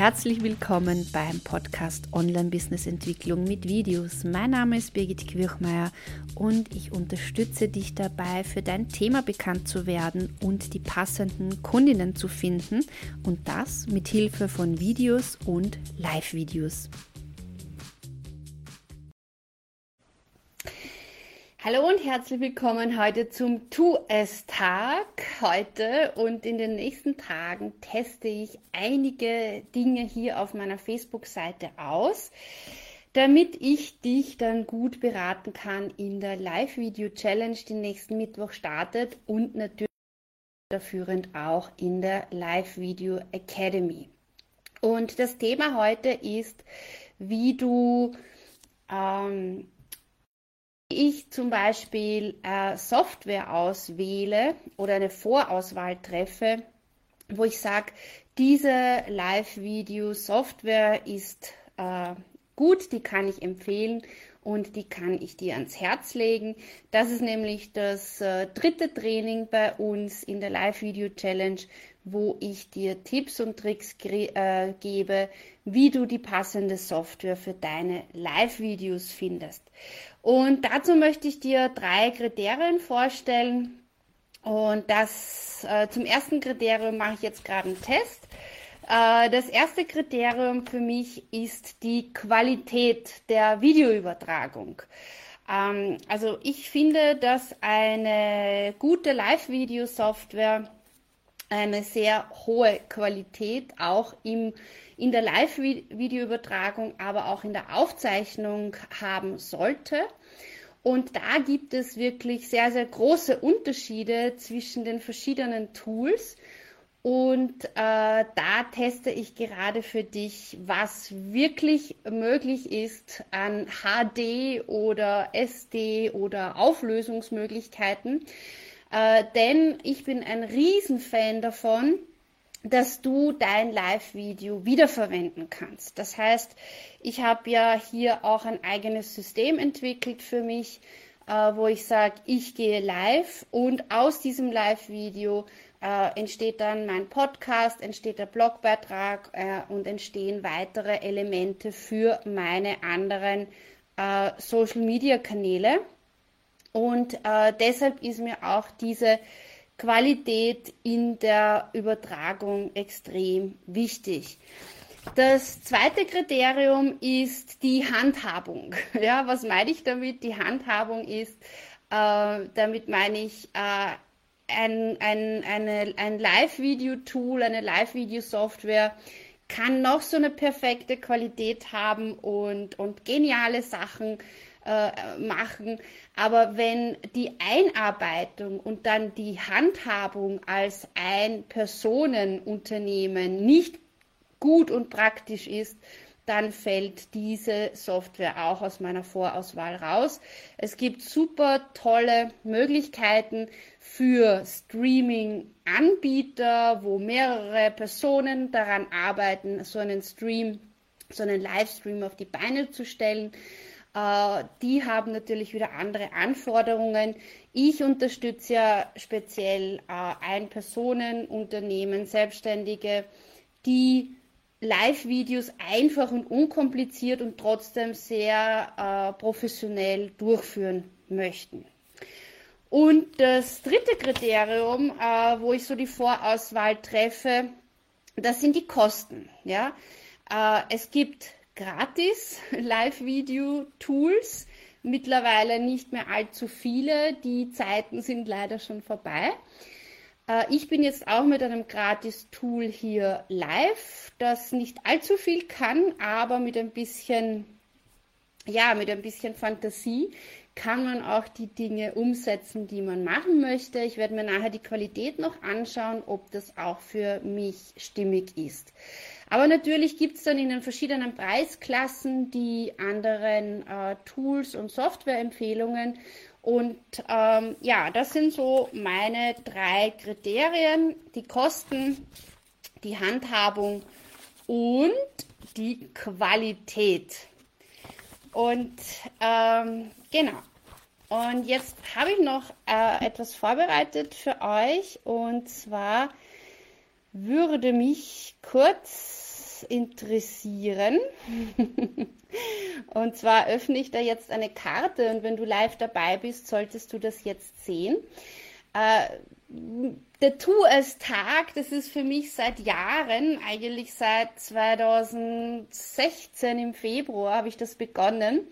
herzlich willkommen beim Podcast Online Business Entwicklung mit Videos. Mein Name ist Birgit Quirchmeier und ich unterstütze dich dabei, für dein Thema bekannt zu werden und die passenden Kundinnen zu finden und das mit Hilfe von Videos und Live-Videos. Hallo und herzlich willkommen heute zum Tu es Tag heute und in den nächsten Tagen teste ich einige Dinge hier auf meiner Facebook-Seite aus, damit ich dich dann gut beraten kann in der Live-Video-Challenge, die nächsten Mittwoch startet und natürlich führend auch in der Live-Video Academy. Und das Thema heute ist, wie du ähm, ich zum Beispiel äh, Software auswähle oder eine Vorauswahl treffe, wo ich sage, diese Live-Video-Software ist äh, gut, die kann ich empfehlen und die kann ich dir ans Herz legen. Das ist nämlich das äh, dritte Training bei uns in der Live-Video-Challenge, wo ich dir Tipps und Tricks äh, gebe, wie du die passende Software für deine Live-Videos findest. Und dazu möchte ich dir drei Kriterien vorstellen. Und das äh, zum ersten Kriterium mache ich jetzt gerade einen Test. Äh, das erste Kriterium für mich ist die Qualität der Videoübertragung. Ähm, also ich finde, dass eine gute Live-Video-Software eine sehr hohe Qualität auch im, in der Live-Videoübertragung, aber auch in der Aufzeichnung haben sollte. Und da gibt es wirklich sehr, sehr große Unterschiede zwischen den verschiedenen Tools. Und äh, da teste ich gerade für dich, was wirklich möglich ist an HD oder SD oder Auflösungsmöglichkeiten. Äh, denn ich bin ein Riesenfan davon, dass du dein Live-Video wiederverwenden kannst. Das heißt, ich habe ja hier auch ein eigenes System entwickelt für mich, äh, wo ich sage, ich gehe live und aus diesem Live-Video äh, entsteht dann mein Podcast, entsteht der Blogbeitrag äh, und entstehen weitere Elemente für meine anderen äh, Social-Media-Kanäle. Und äh, deshalb ist mir auch diese Qualität in der Übertragung extrem wichtig. Das zweite Kriterium ist die Handhabung. Ja, was meine ich damit? Die Handhabung ist, äh, damit meine ich äh, ein, ein, ein Live-Video-Tool, eine Live-Video-Software kann noch so eine perfekte Qualität haben und, und geniale Sachen äh, machen. Aber wenn die Einarbeitung und dann die Handhabung als ein Personenunternehmen nicht gut und praktisch ist, dann fällt diese Software auch aus meiner Vorauswahl raus. Es gibt super tolle Möglichkeiten für Streaming-Anbieter, wo mehrere Personen daran arbeiten, so einen Stream, so einen Livestream auf die Beine zu stellen. Äh, die haben natürlich wieder andere Anforderungen. Ich unterstütze ja speziell äh, Ein-Personen-Unternehmen, Selbstständige, die Live-Videos einfach und unkompliziert und trotzdem sehr äh, professionell durchführen möchten. Und das dritte Kriterium, äh, wo ich so die Vorauswahl treffe, das sind die Kosten. Ja? Es gibt gratis Live-Video-Tools, mittlerweile nicht mehr allzu viele. Die Zeiten sind leider schon vorbei. Äh, ich bin jetzt auch mit einem Gratis-Tool hier live, das nicht allzu viel kann, aber mit ein bisschen, ja, mit ein bisschen Fantasie kann man auch die Dinge umsetzen, die man machen möchte. Ich werde mir nachher die Qualität noch anschauen, ob das auch für mich stimmig ist. Aber natürlich gibt es dann in den verschiedenen Preisklassen die anderen äh, Tools und Softwareempfehlungen. Und ähm, ja, das sind so meine drei Kriterien. Die Kosten, die Handhabung und die Qualität. Und ähm, genau. Und jetzt habe ich noch äh, etwas vorbereitet für euch. Und zwar würde mich kurz interessieren. und zwar öffne ich da jetzt eine Karte und wenn du live dabei bist, solltest du das jetzt sehen. Äh, der Tu es Tag, das ist für mich seit Jahren, eigentlich seit 2016 im Februar habe ich das begonnen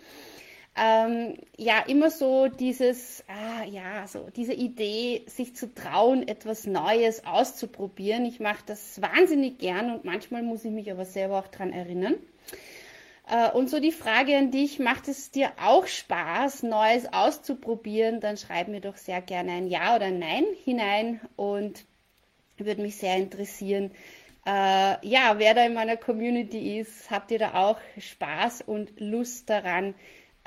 ähm, ja immer so dieses, ah, ja, so diese Idee, sich zu trauen, etwas Neues auszuprobieren. Ich mache das wahnsinnig gern und manchmal muss ich mich aber selber auch dran erinnern. Äh, und so die Frage an dich, macht es dir auch Spaß, Neues auszuprobieren? Dann schreib mir doch sehr gerne ein Ja oder ein Nein hinein und würde mich sehr interessieren, äh, ja, wer da in meiner Community ist, habt ihr da auch Spaß und Lust daran,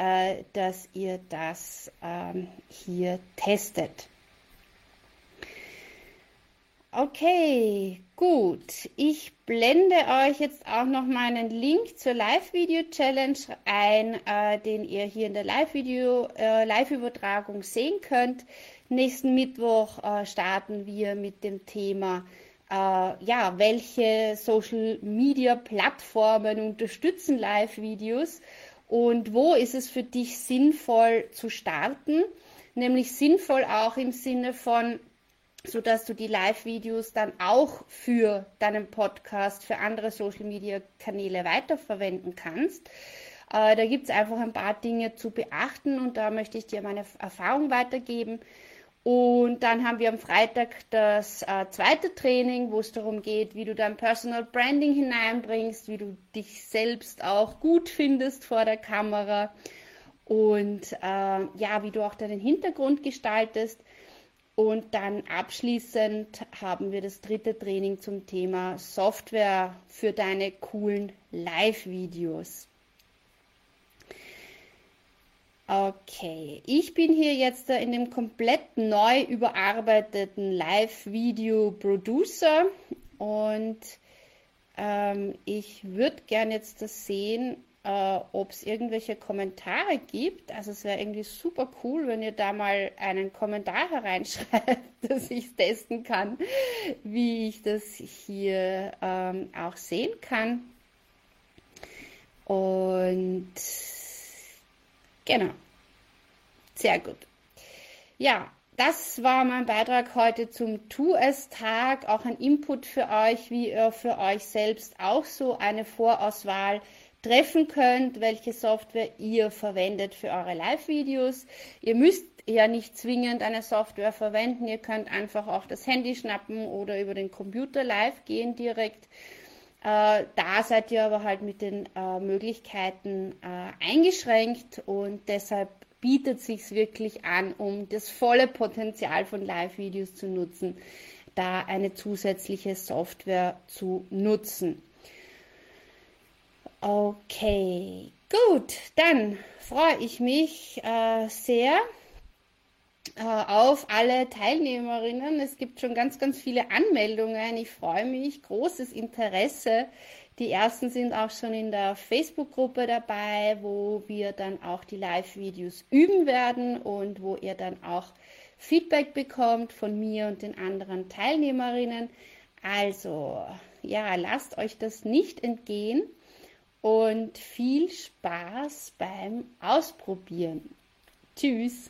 äh, dass ihr das ähm, hier testet. Okay, gut. Ich blende euch jetzt auch noch meinen Link zur Live-Video-Challenge ein, äh, den ihr hier in der Live-Video, äh, sehen könnt. Nächsten Mittwoch äh, starten wir mit dem Thema, äh, ja, welche Social-Media-Plattformen unterstützen Live-Videos und wo ist es für dich sinnvoll zu starten? Nämlich sinnvoll auch im Sinne von, so dass du die Live-Videos dann auch für deinen Podcast, für andere Social-Media-Kanäle weiterverwenden kannst. Äh, da gibt es einfach ein paar Dinge zu beachten und da möchte ich dir meine Erfahrung weitergeben. Und dann haben wir am Freitag das äh, zweite Training, wo es darum geht, wie du dein Personal Branding hineinbringst, wie du dich selbst auch gut findest vor der Kamera und äh, ja, wie du auch deinen Hintergrund gestaltest. Und dann abschließend haben wir das dritte Training zum Thema Software für deine coolen Live-Videos. Okay, ich bin hier jetzt in dem komplett neu überarbeiteten Live-Video-Producer und ähm, ich würde gerne jetzt das sehen, äh, ob es irgendwelche Kommentare gibt. Also es wäre irgendwie super cool, wenn ihr da mal einen Kommentar hereinschreibt, dass ich testen kann, wie ich das hier ähm, auch sehen kann. Und Genau. Sehr gut. Ja, das war mein Beitrag heute zum Tu es Tag. Auch ein Input für euch, wie ihr für euch selbst auch so eine Vorauswahl treffen könnt, welche Software ihr verwendet für eure Live-Videos. Ihr müsst ja nicht zwingend eine Software verwenden. Ihr könnt einfach auch das Handy schnappen oder über den Computer live gehen direkt. Äh, da seid ihr aber halt mit den äh, Möglichkeiten äh, eingeschränkt und deshalb bietet sich wirklich an, um das volle Potenzial von Live-Videos zu nutzen, da eine zusätzliche Software zu nutzen. Okay, gut, dann freue ich mich äh, sehr auf alle Teilnehmerinnen. Es gibt schon ganz, ganz viele Anmeldungen. Ich freue mich, großes Interesse. Die ersten sind auch schon in der Facebook-Gruppe dabei, wo wir dann auch die Live-Videos üben werden und wo ihr dann auch Feedback bekommt von mir und den anderen Teilnehmerinnen. Also, ja, lasst euch das nicht entgehen und viel Spaß beim Ausprobieren. Tschüss.